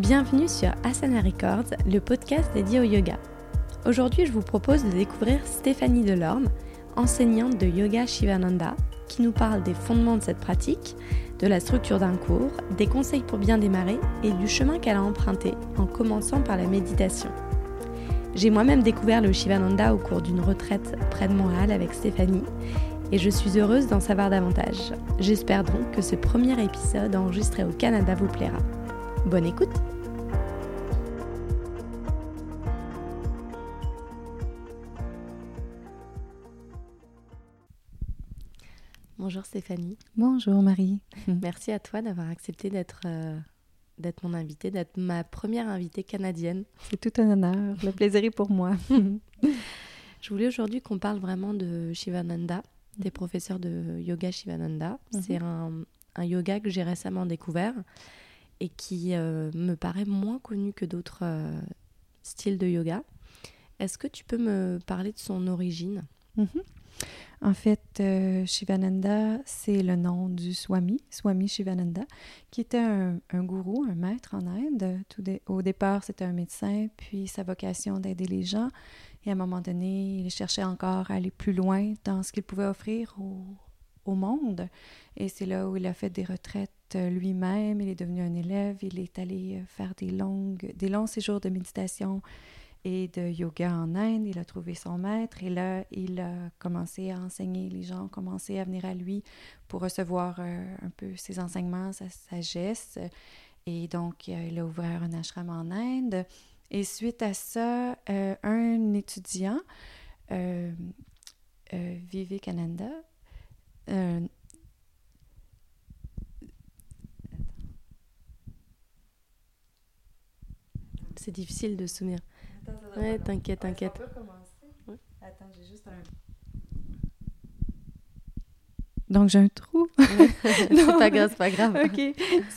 Bienvenue sur Asana Records, le podcast dédié au yoga. Aujourd'hui, je vous propose de découvrir Stéphanie Delorme, enseignante de yoga Shivananda, qui nous parle des fondements de cette pratique, de la structure d'un cours, des conseils pour bien démarrer et du chemin qu'elle a emprunté en commençant par la méditation. J'ai moi-même découvert le Shivananda au cours d'une retraite près de Montréal avec Stéphanie et je suis heureuse d'en savoir davantage. J'espère donc que ce premier épisode enregistré au Canada vous plaira. Bonne écoute Stéphanie. Bonjour Marie. Merci à toi d'avoir accepté d'être euh, d'être mon invitée, d'être ma première invitée canadienne. C'est tout un honneur. Le plaisir est pour moi. Je voulais aujourd'hui qu'on parle vraiment de Shivananda, des professeurs de yoga Shivananda. Mhm. C'est un, un, yoga que j'ai récemment découvert et qui euh, me paraît moins connu que d'autres euh, styles de yoga. Est-ce que tu peux me parler de son origine? Mhm. En fait, euh, Shivananda, c'est le nom du Swami, Swami Shivananda, qui était un, gourou, un maître en Inde. Au départ, c'était un médecin, puis sa vocation d'aider les gens. Et à un moment donné, il cherchait encore à aller plus loin dans ce qu'il pouvait offrir au, au monde. Et c'est là où il a fait des retraites euh, lui-même. Il est devenu un élève. Il est allé euh, faire des, longues, des longs séjours de méditation et de yoga en Inde. Il a trouvé son maître et là, il a commencé à enseigner. Les gens ont commencé à venir à lui pour recevoir euh, un peu ses enseignements, sa sagesse. Et donc, il a ouvert un ashram en Inde. Et suite à ça, un étudiant, euh, Vivekananda, euh, c'est difficile de se souvenir. Ouais, t'inquiète, t'inquiète. Attends, j'ai juste un. Donc j'ai un trou. c'est pas grave, c'est pas grave. ok.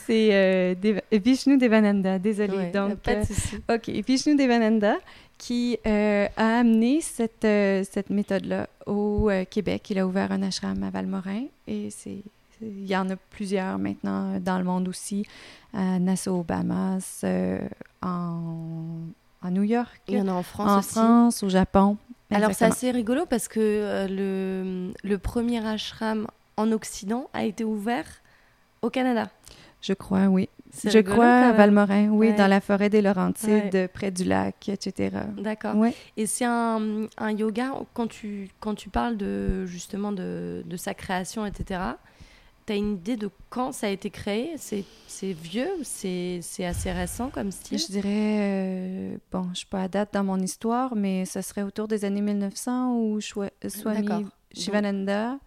C'est euh, Vishnu Devananda, désolé. Donc, pas de souci. Euh, ok, Vishnu Devananda qui euh, a amené cette, euh, cette méthode-là au euh, Québec. Il a ouvert un ashram à Valmorin et c'est il y en a plusieurs maintenant dans le monde aussi, à Nassau, Bahamas, en, en, New York. Il y en a en France en aussi. France, au Japon. Alors c'est assez rigolo parce que le, le premier ashram en Occident a été ouvert au Canada. Je crois, oui. Je crois à Valmorin, oui, dans la forêt des Laurentides, près du lac, etc. D'accord. Ouais. Et c'est un, un, yoga, quand tu, quand tu parles de, justement de, de sa création, etc., tu as une idée de quand ça a été créé? C'est vieux C'est assez récent comme style? Je dirais, euh, bon, je ne suis pas à date dans mon histoire, mais ce serait autour des années 1900 ou Swami Shivananda.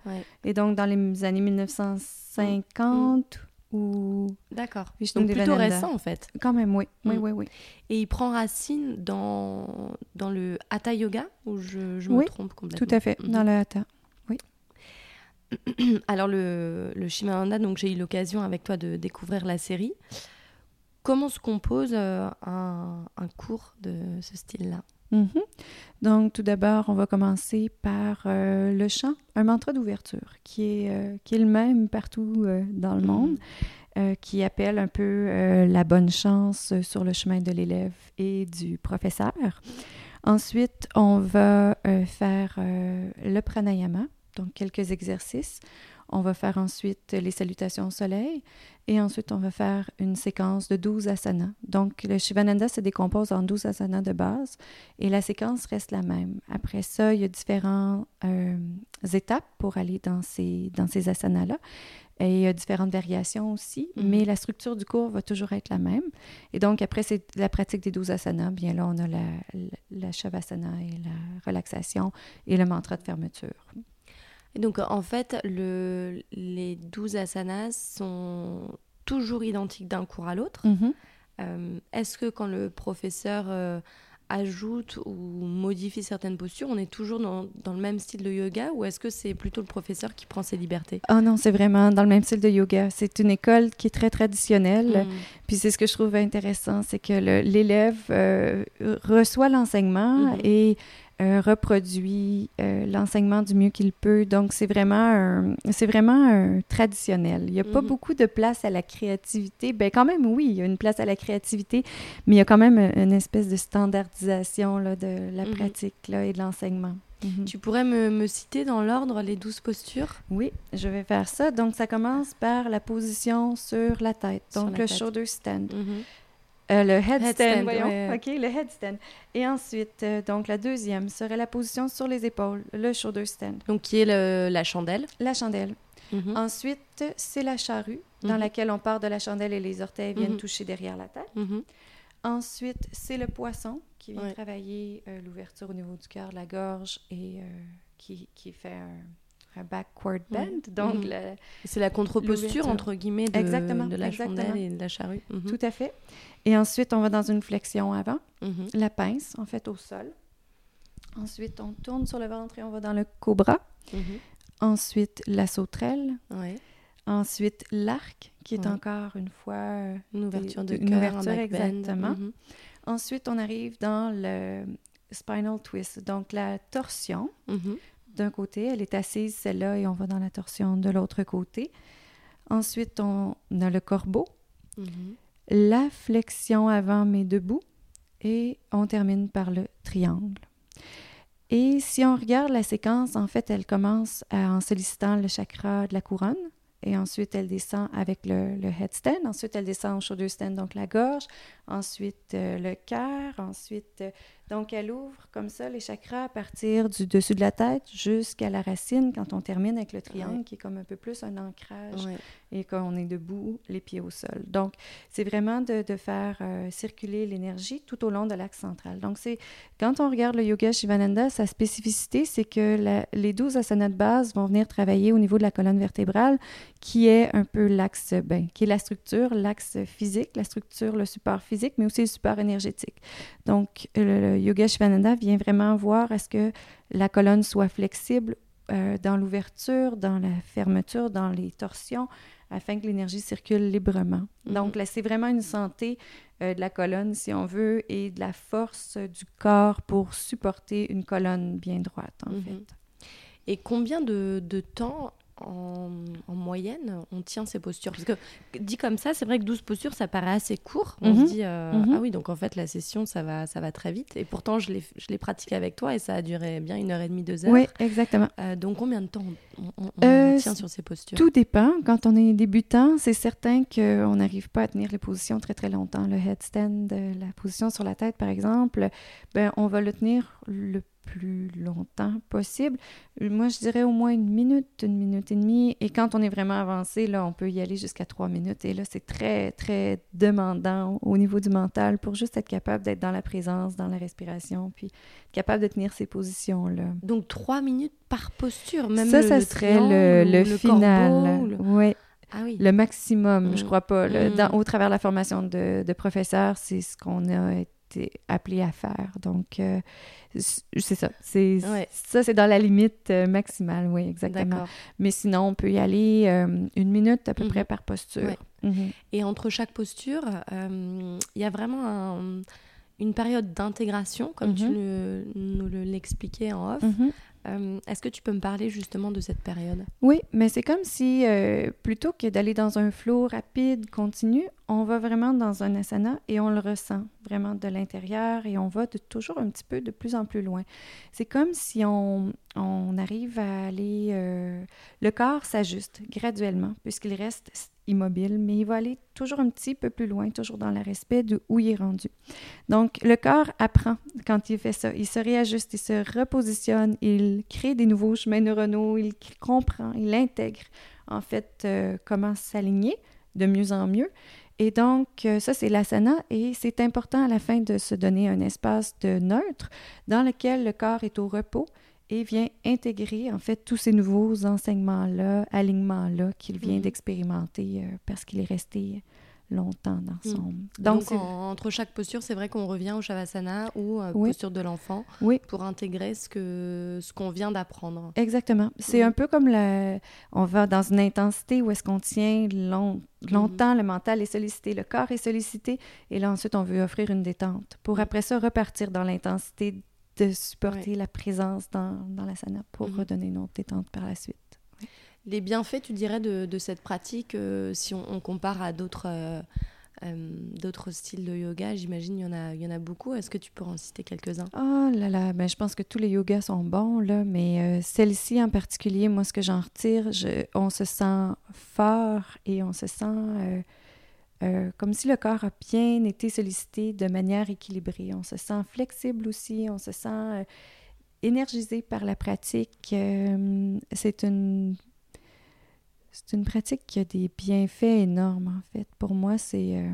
Et donc, dans les années 1950 ou d'accord. Donc plutôt récent en fait. Quand même oui. Oui mm. oui oui. Et il prend racine dans dans le hatha yoga? Ou je, je me trompe complètement? Tout à fait dans le hatha. oui alors le le donc j'ai eu l'occasion avec toi de découvrir la série comment se compose euh, un, un cours de ce style là Mhm. Donc, tout d'abord, on va commencer par euh, le chant, un mantra d'ouverture qui est, euh, qui est le même partout dans le monde, mhm. qui appelle un peu la bonne chance sur le chemin de l'élève et du professeur. Ensuite, on va faire le pranayama, donc quelques exercices. On va faire ensuite les salutations au soleil et ensuite on va faire une séquence de 12 asanas. Donc le Shivananda se décompose en 12 asanas de base et la séquence reste la même. Après ça, il y a différentes euh, étapes pour aller dans ces, dans ces asanas-là. Et il y a différentes variations aussi, mm-hmm. mais la structure du cours va toujours être la même. Et donc, après c'est la pratique des 12 asanas, bien là, on a la, la, la shavasana et la relaxation et le mantra de fermeture donc, en fait, le, les 12 asanas sont toujours identiques d'un cours à l'autre. Mhm. Euh, est-ce que quand le professeur euh, ajoute ou modifie certaines postures, on est toujours dans, dans le même style de yoga ou est-ce que c'est plutôt le professeur qui prend ses libertés? Oh non, c'est vraiment dans le même style de yoga. C'est une école qui est très traditionnelle. Mm. Puis c'est ce que je trouve intéressant, c'est que l'élève euh, reçoit l'enseignement mm-hmm. et euh, reproduit euh, l'enseignement du mieux qu'il peut. Donc, c'est vraiment, c'est vraiment un traditionnel. Il n'y a pas Mhm. beaucoup de place à la créativité. Ben quand même, oui, il y a une place à la créativité, mais il y a quand même une espèce de standardisation là, de la Mhm. pratique là, et de l'enseignement. Mhm. Tu pourrais me, me citer dans l'ordre les douze postures? Oui, je vais faire ça. Donc, ça commence par la position sur la tête. Donc, la le tête. shoulder stand. Euh, le headstand, Headstand, voyons. ouais. OK, le headstand. Et ensuite, euh, donc, la deuxième serait la position sur les épaules, le shoulder stand. Donc, qui est le- la chandelle. La chandelle. Mhm. Ensuite, c'est la charrue, dans Mhm. laquelle on part de la chandelle et les orteils viennent Mhm. toucher derrière la tête. Ensuite, c'est le poisson qui vient Ouais. travailler euh, l'ouverture au niveau du cœur, la gorge et qui, qui fait un backward bend. Donc, Mhm. C'est la contre-posture, entre guillemets, de, Exactement, de la exactement. chandelle et de la charrue. Mhm. tout à fait. Et ensuite, on va dans une flexion avant. Mhm. la pince, en fait, au sol. Ensuite, on tourne sur le ventre et on va dans le cobra. Ensuite, la sauterelle. Ouais. Ensuite, l'arc, qui est Ouais. encore une fois... euh, Une ouverture de Une cœur, un ouverture, bend. exactement. Ensuite, on arrive dans le spinal twist, donc la torsion. D'un côté, elle est assise, celle-là, et on va dans la torsion de l'autre côté. Ensuite, on a le corbeau, Mhm. la flexion avant mais debout, et on termine par le triangle. Et si on regarde la séquence, en fait, elle commence à- en sollicitant le chakra de la couronne, et ensuite elle descend avec le, le headstand, ensuite elle descend au shoulder stand, donc la gorge, ensuite euh, le cœur, ensuite... euh, donc elle ouvre comme ça les chakras à partir du dessus de la tête jusqu'à la racine quand on termine avec le triangle, Ouais. qui est comme un peu plus un ancrage Ouais. et qu'on est debout, les pieds au sol. Donc, c'est vraiment de, de faire euh, circuler l'énergie tout au long de l'axe central. Donc, c'est quand on regarde le yoga Shivananda, sa spécificité, c'est que la- les 12 asanas de base vont venir travailler au niveau de la colonne vertébrale, qui est un peu l'axe, ben, qui est la structure, l'axe physique, la structure, le support physique, mais aussi le support énergétique. Donc, le, le yoga Shivananda vient vraiment voir à ce que la colonne soit flexible euh, dans l'ouverture, dans la fermeture, dans les torsions, afin que l'énergie circule librement. Mhm. Donc là, c'est vraiment une santé euh, de la colonne, si on veut, et de la force du corps pour supporter une colonne bien droite, en Mhm. fait. Et combien de, de temps en, en moyenne on tient ces postures Parce que dit comme ça, c'est vrai que 12 postures, ça paraît assez court. On Mhm. se dit, euh, Mhm. ah oui, donc en fait, la session, ça va, ça va très vite. Et pourtant, je l'ai pratiqué avec toi et ça a duré bien une heure et demie, deux heures. Oui, exactement. Euh, donc combien de temps on, on- on Euh, tient sur ces postures? Tout dépend. Quand on est débutant, c'est certain qu'on n'arrive pas à tenir les positions très très longtemps. Le headstand, la position sur la tête, par exemple, ben, on va le tenir le plus longtemps possible. Moi, je dirais au moins une minute, une minute et demie. Et quand on est vraiment avancé, là, on peut y aller jusqu'à trois minutes. Et là, c'est très, très demandant au niveau du mental pour juste être capable d'être dans la présence, dans la respiration, puis être capable de tenir ces positions-là. Donc trois minutes par posture, même ça, le, ça le serait le, ou le le final. corbeau Oui. Ah oui. Le maximum, je Mm. crois pas. là. Mm. Dans- au travers de la formation de, de professeur, c'est ce qu'on a été appelé à faire. Donc, euh, c'est ça. C'est, Ouais. Ça, c'est dans la limite euh, maximale, oui, exactement. Mais sinon, on peut y aller euh, une minute à peu Mhm. près par posture. Ouais. Mhm. Et entre chaque posture, il y a vraiment un- une période d'intégration, comme tu Mhm. le- nous le- l'expliquais en off. Euh, Est-ce que tu peux me parler justement de cette période? Oui, mais c'est comme si, euh, plutôt que d'aller dans un flot rapide, continu, on va vraiment dans un asana et on le ressent vraiment de l'intérieur et on va de, toujours un petit peu de plus en plus loin. C'est comme si on, arrive à aller... euh, le corps s'ajuste graduellement puisqu'il reste immobile, mais il va aller toujours un petit peu plus loin, toujours dans le respect de où il est rendu. Donc, le corps apprend quand il fait ça. Il se réajuste, il se repositionne, il crée des nouveaux chemins neuronaux, il comprend, il intègre en fait euh, comment s'aligner de mieux en mieux. Et donc, euh, ça, c'est l'asana et c'est important à la fin de se donner un espace de neutre dans lequel le corps est au repos et vient intégrer en fait tous ces nouveaux enseignements-là, alignements-là qu'il vient Mhm. d'expérimenter euh, parce qu'il est resté longtemps dans Mhm. son... Donc, en- entre chaque posture, c'est vrai qu'on revient au Shavasana ou euh, Oui. posture de l'enfant Oui. pour intégrer ce que ce qu'on vient d'apprendre. Exactement. C'est Mhm. un peu comme le... on va dans une intensité où est-ce qu'on tient long- longtemps, le mental est sollicité, le corps est sollicité, et là ensuite on veut offrir une détente pour après ça repartir dans l'intensité de supporter la présence dans, dans l'asana pour mhm. redonner une autre détente par la suite. Les bienfaits, tu dirais, de, de cette pratique, euh, si on, compare à d'autres euh, euh, styles de yoga, j'imagine il y en a il y en a beaucoup. Est-ce que tu peux en citer quelques-uns? Oh là là, ben, je pense que tous les yogas sont bons là, mais celle-ci en particulier, moi ce que j'en retire, je, on se sent fort et on se sent comme si le corps a bien été sollicité de manière équilibrée. On se sent flexible aussi, on se sent énergisé par la pratique. c'est une c'est une pratique qui a des bienfaits énormes, en fait. Pour moi, c'est euh,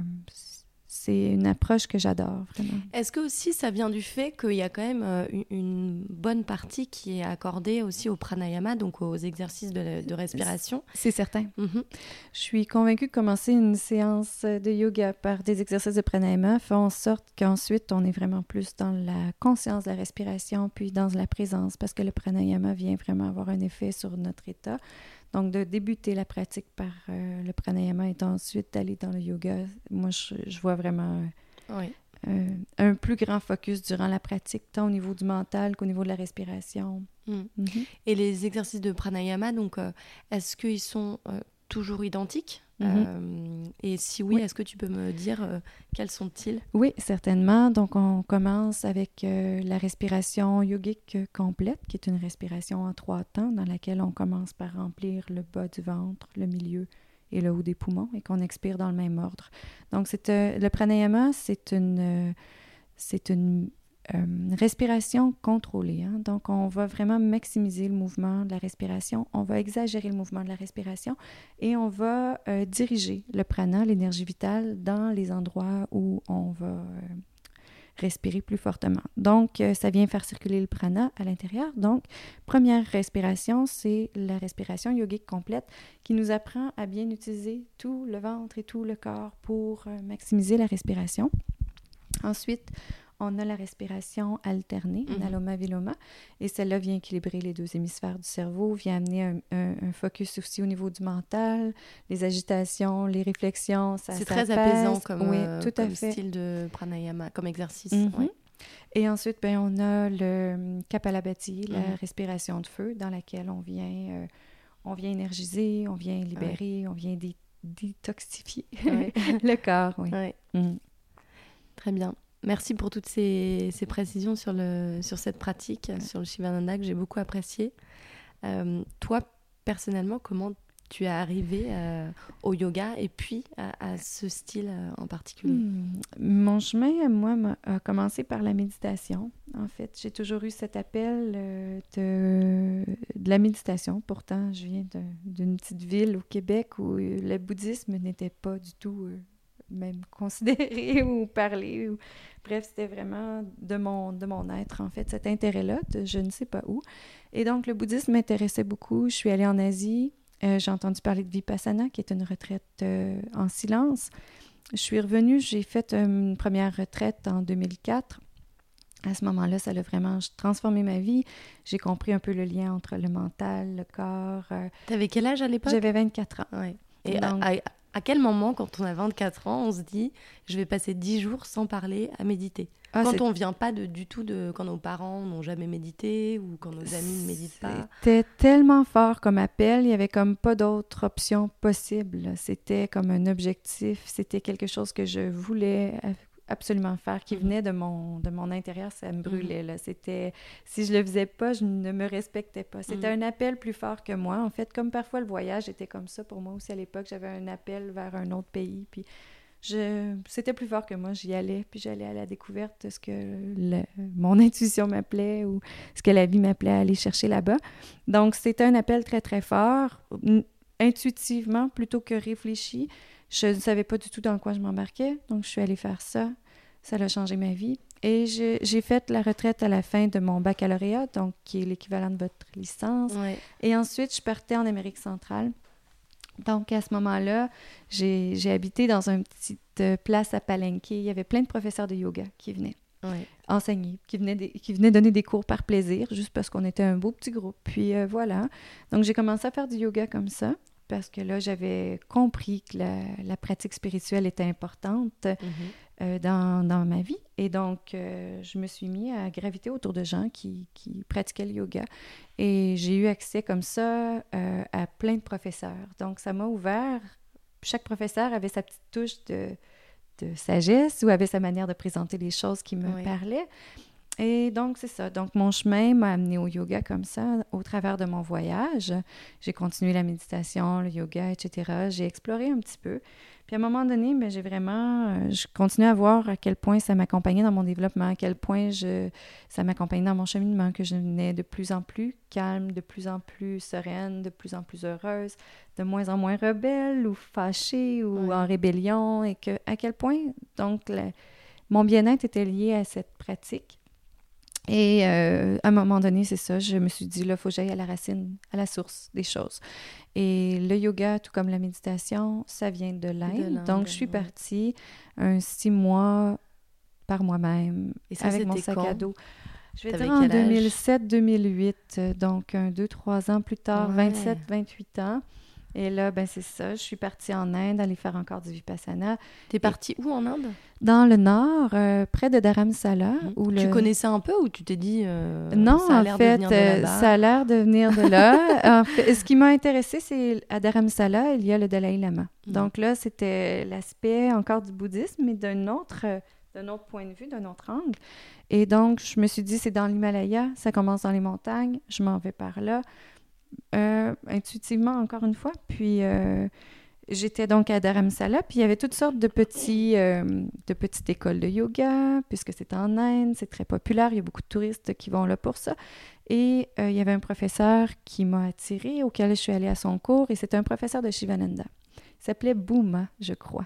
c'est une approche que j'adore, vraiment. Est-ce que aussi ça vient du fait qu'il y a quand même euh, une, bonne partie qui est accordée aussi au pranayama, donc aux exercices de, respiration? C'est certain. Mhm. Je suis convaincue que commencer une séance de yoga par des exercices de pranayama fait en sorte qu'ensuite on est vraiment plus dans la conscience de la respiration, puis dans la présence, parce que le pranayama vient vraiment avoir un effet sur notre état. Donc, de débuter la pratique par euh, le pranayama et ensuite d'aller dans le yoga, moi, je, vois vraiment euh, un plus grand focus durant la pratique, tant au niveau du mental qu'au niveau de la respiration. Mm. Mm-hmm. Et les exercices de pranayama, donc, euh, est-ce qu'ils sont toujours identiques? Mhm. Euh, et si oui, est-ce que tu peux me dire euh, quels sont-ils? Oui, certainement. Donc, on commence avec euh, la respiration yogique complète, qui est une respiration en trois temps, dans laquelle on commence par remplir le bas du ventre, le milieu et le haut des poumons, et qu'on expire dans le même ordre. Donc, c'est le pranayama, c'est une, c'est une euh, respiration contrôlée. Hein. Donc, on va vraiment maximiser le mouvement de la respiration, on va exagérer le mouvement de la respiration et on va euh, diriger le prana, l'énergie vitale, dans les endroits où on va euh, respirer plus fortement. Donc, ça vient faire circuler le prana à l'intérieur. Donc, première respiration, c'est la respiration yogique complète qui nous apprend à bien utiliser tout le ventre et tout le corps pour maximiser la respiration. Ensuite, on a la respiration alternée, mm aloma viloma, et celle-là vient équilibrer les deux hémisphères du cerveau, vient amener un, focus aussi au niveau du mental, les agitations, les réflexions. C'est très apaisant comme, oui, euh, tout à fait. style de pranayama, comme exercice. Mhm. Et ensuite, ben, on a le kapalabhati, la mhm. respiration de feu, dans laquelle on vient, euh, on vient énergiser, on vient libérer, on vient détoxifier le corps. Oui. Mhm. Très bien. Merci pour toutes ces, précisions sur, le, sur cette pratique, sur le Shivananda que j'ai beaucoup apprécié. Euh, toi, personnellement, comment tu es arrivé euh, au yoga et puis à, ce style euh, en particulier? Hmm. Mon chemin, moi, a commencé par la méditation. En fait, j'ai toujours eu cet appel de, de, la méditation. Pourtant, je viens d'une petite ville au Québec où le bouddhisme n'était pas du tout même considéré ou parlé. Ou... Bref, c'était vraiment de mon, de mon être, en fait, cet intérêt-là, de je ne sais pas où. Et donc, le bouddhisme m'intéressait beaucoup. Je suis allée en Asie. Euh, j'ai entendu parler de Vipassana, qui est une retraite euh, en silence. Je suis revenue, j'ai fait une première retraite en 2004. À ce moment-là, ça a vraiment transformé ma vie. J'ai compris un peu le lien entre le mental, le corps. Euh, tu avais quel âge à l'époque? J'avais 24 ans. Ouais. Et donc, à quel moment, quand on a 24 ans, on se dit je vais passer 10 jours sans parler à méditer? Ah, Quand on vient pas de, du tout de. Quand nos parents n'ont jamais médité ou quand nos amis ne méditent pas? C'était tellement fort comme appel, il y avait comme pas d'autre option possible. C'était comme un objectif, c'était quelque chose que je voulais absolument faire, qui mhm. venait de mon, de mon intérieur, ça me mhm. brûlait. Là. C'était, si je le faisais pas, je ne me respectais pas. C'était mhm. un appel plus fort que moi. En fait, comme parfois le voyage était comme ça pour moi aussi à l'époque, j'avais un appel vers un autre pays, puis je, c'était plus fort que moi. J'y allais, puis j'allais à la découverte de ce que mon intuition m'appelait ou ce que la vie m'appelait à aller chercher là-bas. Donc, c'était un appel très, très fort, intuitivement plutôt que réfléchi. Je ne savais pas du tout dans quoi je m'embarquais, donc je suis allée faire ça. Ça a changé ma vie. Et j'ai fait la retraite à la fin de mon baccalauréat, donc qui est l'équivalent de votre licence. Et ensuite, je partais en Amérique centrale. Donc, à ce moment-là, j'ai habité dans une petite euh, place à Palenque. Il y avait plein de professeurs de yoga qui venaient enseigner, qui venaient, qui venaient donner des cours par plaisir, juste parce qu'on était un beau petit groupe. Puis euh, voilà. Donc, j'ai commencé à faire du yoga comme ça parce que là, j'avais compris que la, pratique spirituelle était importante. Euh, dans, dans, ma vie. Et donc, euh, je me suis mis à graviter autour de gens qui, qui pratiquaient le yoga. Et j'ai eu accès comme ça euh, à plein de professeurs. Donc, ça m'a ouvert. Chaque professeur avait sa petite touche de, de, sagesse ou avait sa manière de présenter les choses qui me oui. parlaient. Et donc, c'est ça. Donc, mon chemin m'a amené au yoga comme ça, au travers de mon voyage. J'ai continué la méditation, le yoga, etc. J'ai exploré un petit peu. Puis à un moment donné, mais j'ai vraiment, euh, je continue à voir à quel point ça m'accompagnait dans mon développement, à quel point je, ça m'accompagnait dans mon cheminement, que je venais de plus en plus calme, de plus en plus sereine, de plus en plus heureuse, de moins en moins rebelle ou fâchée ou Ouais. en rébellion, et que à quel point, donc, mon bien-être était lié à cette pratique. Et euh, à un moment donné, c'est ça, je me suis dit, là, il faut que j'aille à la racine, à la source des choses. Et le yoga, tout comme la méditation, ça vient de l'Inde. Donc, je suis partie un six mois par moi-même avec mon sac à dos. Je vais dire en quel âge? 2007-2008, euh, donc un, deux, trois ans plus tard, Ouais. 27-28 ans. Et là, ben c'est ça, je suis partie en Inde aller faire encore du Vipassana. T'es partie où en Inde? Dans le nord, euh, près de Dharamsala. Où Tu le... connaissais un peu ou tu t'es dit euh, Non, ça a en fait, de venir de euh, ça a l'air de venir de là. En fait, ce qui m'a intéressé, c'est à Dharamsala, il y a le Dalai Lama. Mhm. Donc là, c'était l'aspect encore du bouddhisme, mais d'un autre, d'un autre point de vue, d'un autre angle. Et donc, je me suis dit, c'est dans l'Himalaya, ça commence dans les montagnes, je m'en vais par là, Euh, intuitivement, encore une fois. Puis, euh, j'étais donc à Dharamsala, puis il y avait toutes sortes de, petits, euh, de petites écoles de yoga, puisque c'est en Inde, c'est très populaire, il y a beaucoup de touristes qui vont là pour ça. Et il y avait un professeur qui m'a attirée, auquel je suis allée à son cours, et c'était un professeur de Shivananda. Il s'appelait Bouma, je crois.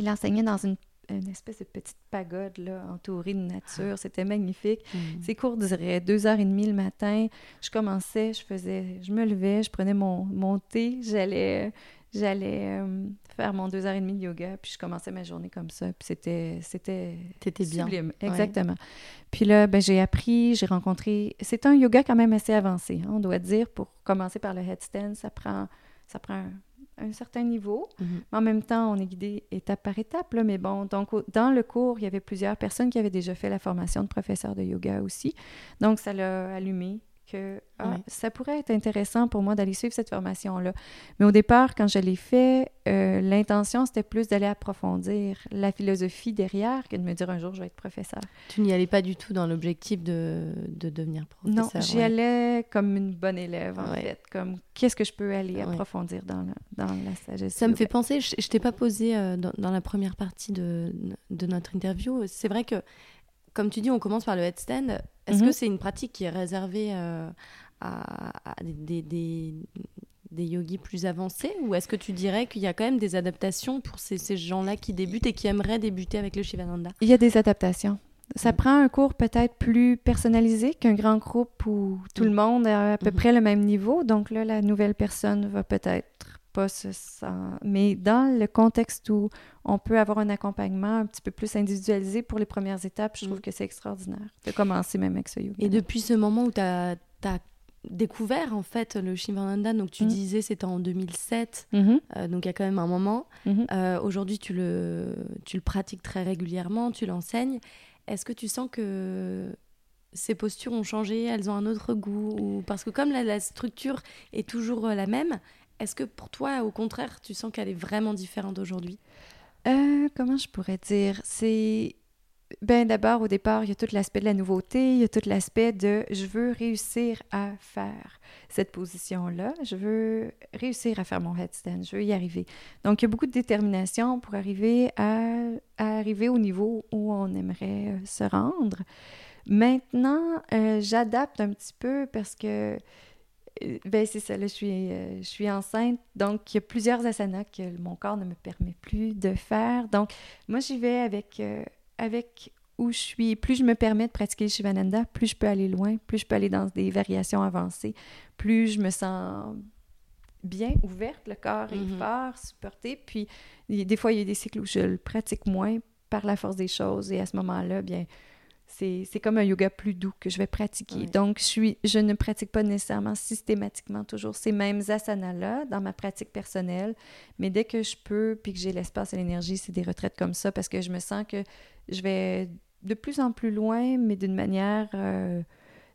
Il enseignait dans une, une espèce de petite pagode là, entourée de nature. C'était magnifique. Mhm. Ses cours duraient deux heures et demie le matin. Je commençais, je faisais, je me levais, je prenais mon, mon thé, j'allais, j'allais euh, faire mon deux heures et demie de yoga, puis je commençais ma journée comme ça. Puis c'était, c'était T'étais bien. sublime, exactement. Puis là, ben, j'ai appris, j'ai rencontré. C'est un yoga quand même assez avancé, hein, on doit dire. Pour commencer par le headstand, ça prend, ça prend un, certain niveau. Mhm. Mais en même temps, on est guidé étape par étape. Là, mais bon, donc dans le cours, il y avait plusieurs personnes qui avaient déjà fait la formation de professeur de yoga aussi. Donc, ça l'a allumé que ah, Ouais. ça pourrait être intéressant pour moi d'aller suivre cette formation-là. Mais au départ, quand je l'ai fait, euh, l'intention, c'était plus d'aller approfondir la philosophie derrière que de me dire un jour, je vais être professeur. Tu n'y allais pas du tout dans l'objectif de, de devenir professeur. Non, j'y ouais. allais comme une bonne élève, en Ouais. fait. Comme, qu'est-ce que je peux aller approfondir dans la, dans la sagesse Ça me fait penser, je, je t'ai pas posé euh, dans, dans la première partie de, de notre interview. C'est vrai que, comme tu dis, on commence par le headstand. Est-ce Mhm. que c'est une pratique qui est réservée euh, à, à des, des, des- des yogis plus avancés? Ou est-ce que tu dirais qu'il y a quand même des adaptations pour ces, ces gens-là qui débutent et qui aimeraient débuter avec le Shivananda? Il y a des adaptations. Ça Mm. prend un cours peut-être plus personnalisé qu'un grand groupe où tout Mm. le monde a à peu Mhm. près le même niveau. Donc là, la nouvelle personne va peut-être pas se. Mais dans le contexte où on peut avoir un accompagnement un petit peu plus individualisé pour les premières étapes, je trouve Mm. que c'est extraordinaire de commencer même avec ce yoga. Et depuis ce moment où tu as, découvert en fait le Shivananda, donc tu Mm. disais c'était en 2007, Mhm, euh, donc il y a quand même un moment. mhm. Euh, Aujourd'hui, tu le, tu le pratiques très régulièrement, tu l'enseignes. Est-ce que tu sens que ces postures ont changé, elles ont un autre goût ou... Parce que comme la, la structure est toujours la même, est-ce que pour toi, au contraire, tu sens qu'elle est vraiment différente aujourd'hui Euh, comment je pourrais dire? C'est. Ben d'abord, au départ, il y a tout l'aspect de la nouveauté, il y a tout l'aspect de je veux réussir à faire cette position-là, je veux réussir à faire mon headstand, je veux y arriver. Donc, il y a beaucoup de détermination pour arriver à, arriver au niveau où on aimerait euh, se rendre. Maintenant, euh, j'adapte un petit peu parce que ben c'est ça, là, je suis, euh, je suis enceinte, donc il y a plusieurs asanas que mon corps ne me permet plus de faire. Donc, moi, j'y vais avec, euh, avec où je suis. Plus je me permets de pratiquer le Shivananda, plus je peux aller loin, plus je peux aller dans des variations avancées, plus je me sens bien ouverte, le corps Mhm. est fort, supporté. Puis, des fois, il y a des cycles où je le pratique moins par la force des choses, et à ce moment-là, bien, c'est comme un yoga plus doux que je vais pratiquer. Donc, je, suis, je ne pratique pas nécessairement systématiquement toujours ces mêmes asanas-là dans ma pratique personnelle, mais dès que je peux, puis que j'ai l'espace et l'énergie, c'est des retraites comme ça parce que je me sens que je vais de plus en plus loin, mais d'une manière, euh,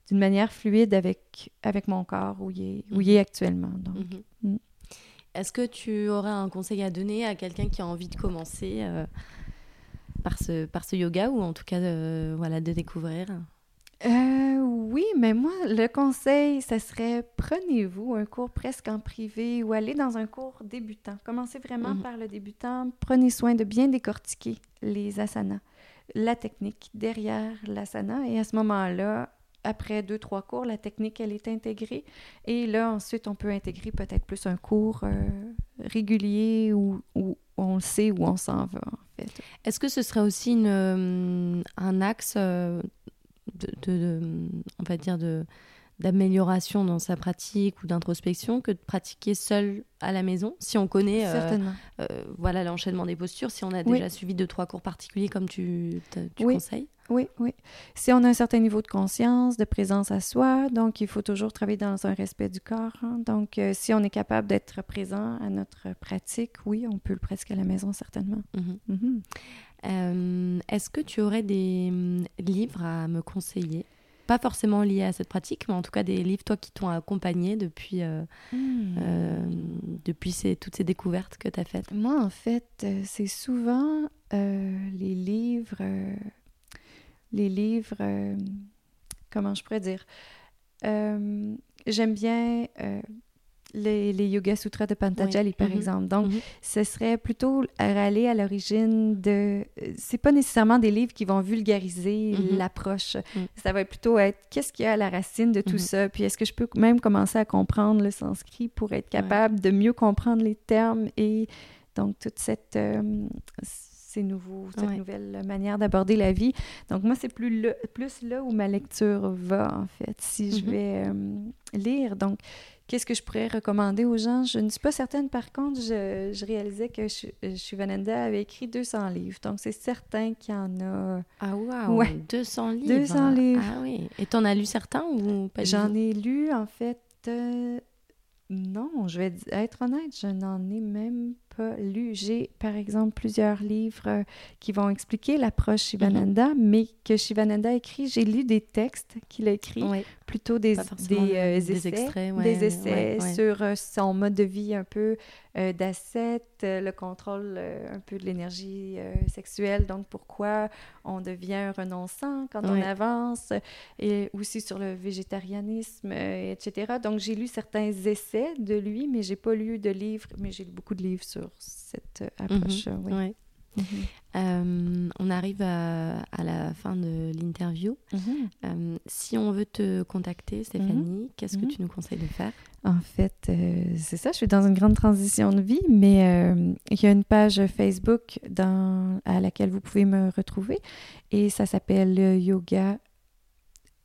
d'une manière fluide avec, avec mon corps où il est, où il est mhm. actuellement. Donc, mhm. mm. Est-ce que tu aurais un conseil à donner à quelqu'un qui a envie de commencer euh, par ce, par ce yoga ou en tout cas de, voilà, de découvrir? Euh, oui, mais moi, le conseil, ce serait prenez-vous un cours presque en privé ou allez dans un cours débutant. Commencez vraiment mhm. par le débutant. Prenez soin de bien décortiquer les asanas, la technique derrière l'asana. Et à ce moment-là, après deux, trois cours, la technique, elle est intégrée. Et là, ensuite, on peut intégrer peut-être plus un cours euh, régulier où, on sait où on s'en va. Est-ce que ce serait aussi euh, un axe euh, de, on va dire, de d'amélioration dans sa pratique ou d'introspection que de pratiquer seul à la maison si on connaît voilà l'enchaînement des postures si on a déjà suivi deux trois cours particuliers comme tu, tu conseilles oui, oui. Si on a un certain niveau de conscience, de présence à soi, donc il faut toujours travailler dans un respect du corps. Hein. Donc, euh, si on est capable d'être présent à notre pratique, oui, on peut le pratiquer à la maison, certainement. Mhm. Mhm. Euh, est-ce que tu aurais des hum, livres à me conseiller? Pas forcément liés à cette pratique, mais en tout cas des livres, toi, qui t'ont accompagné depuis, euh, hmm. depuis toutes ces découvertes que tu as faites Moi, en fait, c'est souvent les livres les livres, euh, comment je pourrais dire, euh, j'aime bien euh, les, les, Yoga Sutras de Pantajali, par mm-hmm. exemple. Donc, mm-hmm. ce serait plutôt aller à l'origine de... C'est pas nécessairement des livres qui vont vulgariser mm-hmm. l'approche. Ça va plutôt être qu'est-ce qu'il y a à la racine de tout ça, puis est-ce que je peux même commencer à comprendre le sanskrit pour être capable de mieux comprendre les termes et donc toute cette ces nouveaux, cette nouvelle manière d'aborder la vie. Donc moi, c'est plus, plus là où ma lecture va, en fait, si je vais euh, lire. Donc, qu'est-ce que je pourrais recommander aux gens? Je ne suis pas certaine. Par contre, je, je réalisais que euh, Shivananda avait écrit 200 livres. Donc, c'est certain qu'il y en a... Ah, wow! Ouais. 200 livres? 200 livres. Ah oui. Et t'en as lu certains ou pas J'en ai lu, en fait... Euh, non, je vais être honnête, je n'en ai même pas lu. J'ai, par exemple, plusieurs livres euh, qui vont expliquer l'approche Shivananda, mhm. mais que Shivananda écrit. J'ai lu des textes qu'il a écrits, plutôt des, des, euh, essais, extraits, des essais sur euh, son mode de vie un peu d'asset, le contrôle un peu de l'énergie sexuelle, donc pourquoi on devient renonçant quand on avance, et aussi sur le végétarianisme, etc. Donc j'ai lu certains essais de lui, mais j'ai pas lu de livres, mais j'ai lu beaucoup de livres sur cette euh, approche. Mhm. oui. Mhm. Euh, on arrive à, la fin de l'interview. Mhm. Euh, si on veut te contacter, Stéphanie, qu'est-ce que tu nous conseilles de faire? En fait, c'est ça, je suis dans une grande transition de vie, mais il y a une page Facebook dans, à laquelle vous pouvez me retrouver et ça s'appelle Yoga.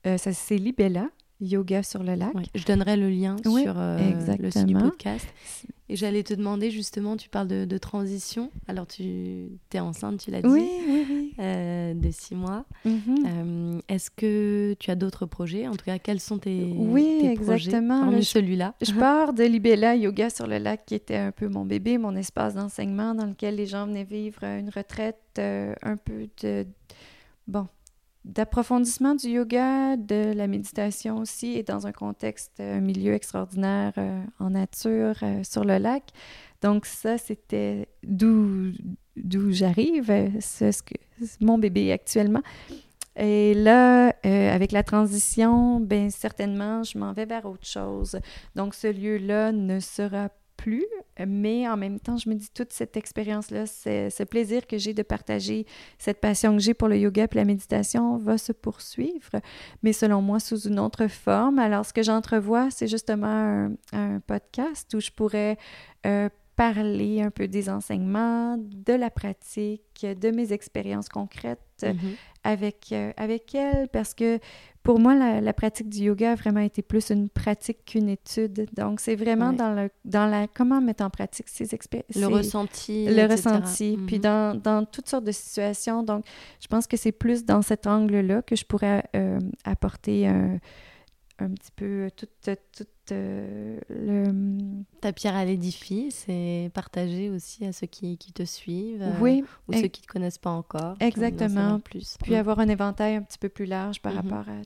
ça c'est Libella, Yoga sur le lac. Je donnerai le lien sur euh, le site du podcast. Et j'allais te demander justement, tu parles de, transition. Alors tu es enceinte, tu l'as dit, oui, oui, euh, de six mois. Mhm. Euh, est-ce que tu as d'autres projets? En tout cas, quels sont tes, oui, tes exactement. projets celui-là? Je pars de Libella Yoga sur le lac, qui était un peu mon bébé, mon espace d'enseignement dans lequel les gens venaient vivre une retraite un peu de... Bon, d'approfondissement du yoga, de la méditation aussi, et dans un contexte, un milieu extraordinaire euh, en nature euh, sur le lac. Donc ça, c'était d'où d'où j'arrive, euh, c'est ce que mon bébé actuellement. Et là, avec la transition, ben certainement, je m'en vais vers autre chose. Donc ce lieu-là ne sera pas plus, mais en même temps, je me dis toute cette expérience-là, ce plaisir que j'ai de partager, cette passion que j'ai pour le yoga et la méditation va se poursuivre, mais selon moi sous une autre forme. Alors, ce que j'entrevois, c'est justement un, podcast où je pourrais euh, parler un peu des enseignements, de la pratique, de mes expériences concrètes, mm-hmm. Avec, euh, avec elle parce que pour moi, la, pratique du yoga a vraiment été plus une pratique qu'une étude. Donc, c'est vraiment dans, le, dans la comment mettre en pratique ces expériences. Le ressenti. Le ressenti. Puis mhm. dans, dans, toutes sortes de situations. Donc, je pense que c'est plus dans cet angle-là que je pourrais euh, apporter un un petit peu toute, toute euh, le... Ta pierre à l'édifice c'est partager aussi à ceux qui, qui te suivent euh, ou ceux qui ne te connaissent pas encore. Exactement. Plus. Puis avoir un éventail un petit peu plus large par mhm. rapport à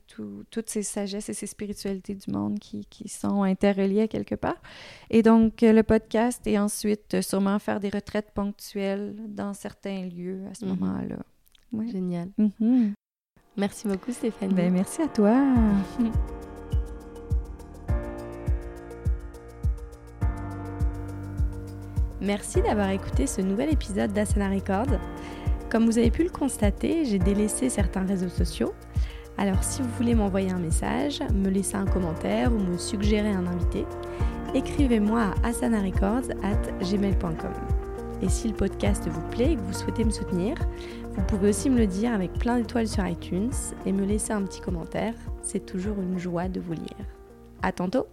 toutes ces sagesses et ces spiritualités du monde qui, qui, sont interreliées quelque part. Et donc, euh, le podcast et ensuite sûrement faire des retraites ponctuelles dans certains lieux à ce mhm. moment-là. Génial. Mhm. Merci beaucoup Stéphanie. Ben, merci à toi. Merci d'avoir écouté ce nouvel épisode d'Asana Record. Comme vous avez pu le constater, j'ai délaissé certains réseaux sociaux. Alors si vous voulez m'envoyer un message, me laisser un commentaire ou me suggérer un invité, écrivez-moi à asanarecords.gmail.com. Et si le podcast vous plaît et que vous souhaitez me soutenir, vous pouvez aussi me le dire avec plein d'étoiles sur iTunes et me laisser un petit commentaire. C'est toujours une joie de vous lire. À tantôt!